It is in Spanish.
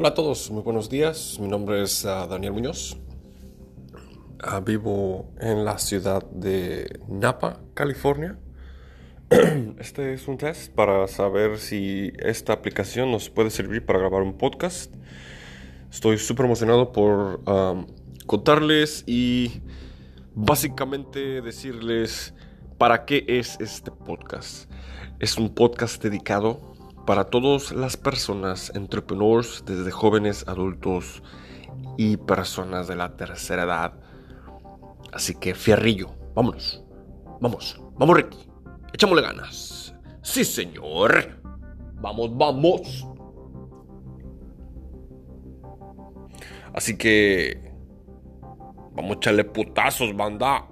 Hola a todos, muy buenos días. Mi nombre es uh, Daniel Muñoz. Uh, vivo en la ciudad de Napa, California. Este es un test para saber si esta aplicación nos puede servir para grabar un podcast. Estoy súper emocionado por contarles y básicamente decirles para qué es este podcast. Es un podcast dedicado para todas las personas, entrepreneurs, desde jóvenes, adultos y personas de la tercera edad. Así que fierrillo, vámonos, vamos, vamos Ricky, echámosle ganas. Sí señor, vamos, vamos. Así que vamos a echarle putazos, banda.